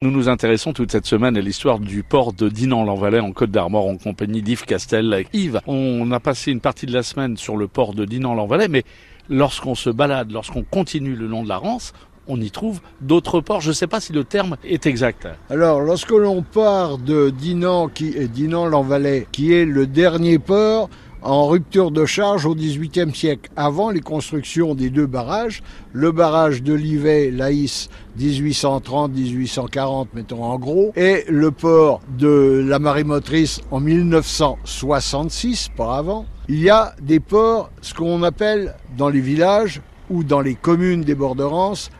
Nous nous intéressons toute cette semaine à l'histoire du port de Dinan-l'Envalais en Côte d'Armor en compagnie d'Yves Castel. Yves, on a passé une partie de la semaine sur le port de Dinan-l'Envalais, mais lorsqu'on se balade, lorsqu'on continue le long de la Rance, on y trouve d'autres ports. Je ne sais pas si le terme est exact. Alors, lorsque l'on part de Dinan, qui est Dinan-l'Envalais, qui est le dernier port en rupture de charge au XVIIIe siècle, avant les constructions des deux barrages, le barrage de Livet, Laïs, 1830-1840, mettons en gros, et le port de la marée motrice en 1966, pas avant. Il y a des ports, ce qu'on appelle dans les villages ou dans les communes des bords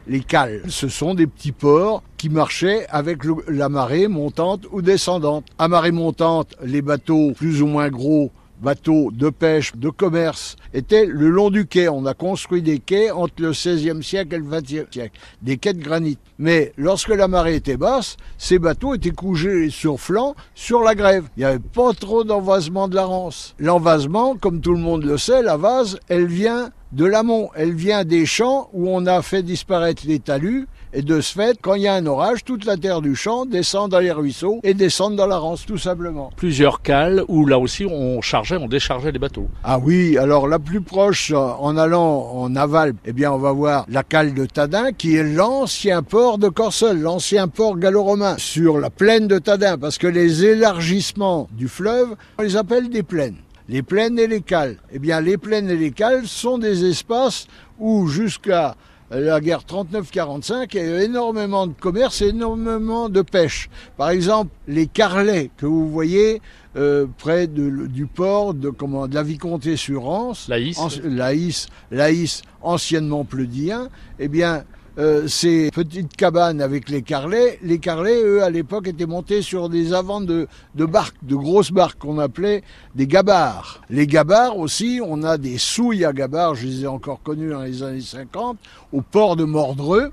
les cales. Ce sont des petits ports qui marchaient avec la marée montante ou descendante. À marée montante, les bateaux plus ou moins gros bateaux de pêche, de commerce, étaient le long du quai. On a construit des quais entre le 16e siècle et le 20e siècle, des quais de granit. Mais lorsque la marée était basse, ces bateaux étaient couchés sur flanc sur la grève. Il n'y avait pas trop d'envasement de la Rance. L'envasement, comme tout le monde le sait, la vase, elle vient de l'amont. Elle vient des champs où on a fait disparaître les talus. Et de ce fait, quand il y a un orage, toute la terre du champ descend dans les ruisseaux et descend dans la Rance, tout simplement. Plusieurs cales où là aussi on chargeait, on déchargeait les bateaux. Ah oui, alors la plus proche, en allant en aval, eh bien on va voir la cale de Tadin, qui est l'ancien port de Corseul, l'ancien port gallo-romain, sur la plaine de Tadin, parce que les élargissements du fleuve, on les appelle des plaines les plaines et les cales. Eh bien, les plaines et les cales sont des espaces où, jusqu'à la guerre 39-45, il y a eu énormément de commerce et énormément de pêche. Par exemple, les carlets que vous voyez euh, près de, du port de, comment, de la Vicomté sur Rance, Laïs, Laïs, Laïs, anciennement Pleudien, eh bien, euh, ces petites cabanes avec les carlets, les carlets, eux, à l'époque, étaient montés sur des avants de, de barques, de grosses barques qu'on appelait des gabarres. Les gabarres aussi, on a des souilles à gabarres, je les ai encore connues dans les années 50, au port de Mordreux,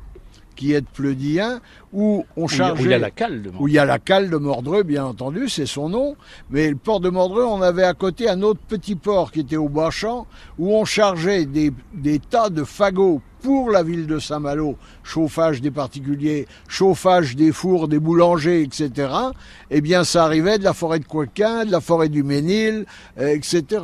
qui est de Pleudien, où on chargeait... Où il y a la cale de Mordreux. Où il y a la cale de Mordreux, bien entendu, c'est son nom. Mais le port de Mordreux, on avait à côté un autre petit port qui était au Bas-Champ, où on chargeait des, des tas de fagots pour la ville de Saint-Malo, chauffage des particuliers, chauffage des fours, des boulangers, etc., eh bien ça arrivait de la forêt de Coquin, de la forêt du Ménil, etc.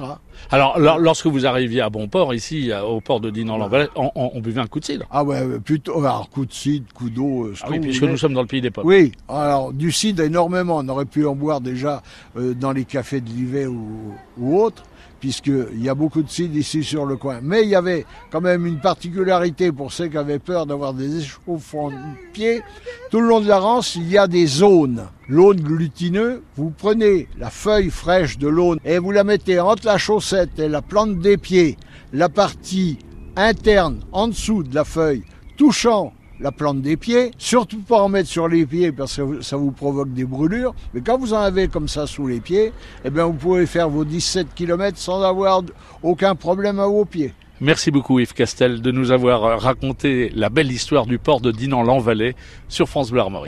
Alors, lorsque vous arriviez à Bonport, ici, au port de Dinan-l'Envalais, on, on, on, buvait un coup de cidre Ah ouais, plutôt, alors coup de cidre, coup d'eau... Ah oui, puisque nous sommes dans le pays des pommes. Oui, alors du cidre énormément, on aurait pu en boire déjà euh, dans les cafés de Livet ou, ou autres, puisqu'il y a beaucoup de cidre ici sur le coin. Mais il y avait quand même une particularité pour ceux qui avaient peur d'avoir des échauffements de pieds. Tout le long de la Rance, il y a des zones. L'aune glutineux, vous prenez la feuille fraîche de l'aune et vous la mettez entre la chaussette et la plante des pieds, la partie interne en dessous de la feuille, touchant la plante des pieds, surtout pas en mettre sur les pieds parce que ça vous provoque des brûlures, mais quand vous en avez comme ça sous les pieds, eh bien vous pouvez faire vos 17 km sans avoir aucun problème à vos pieds. Merci beaucoup Yves Castel de nous avoir raconté la belle histoire du port de Dinan-l'Envalais sur France Bleu Armorique.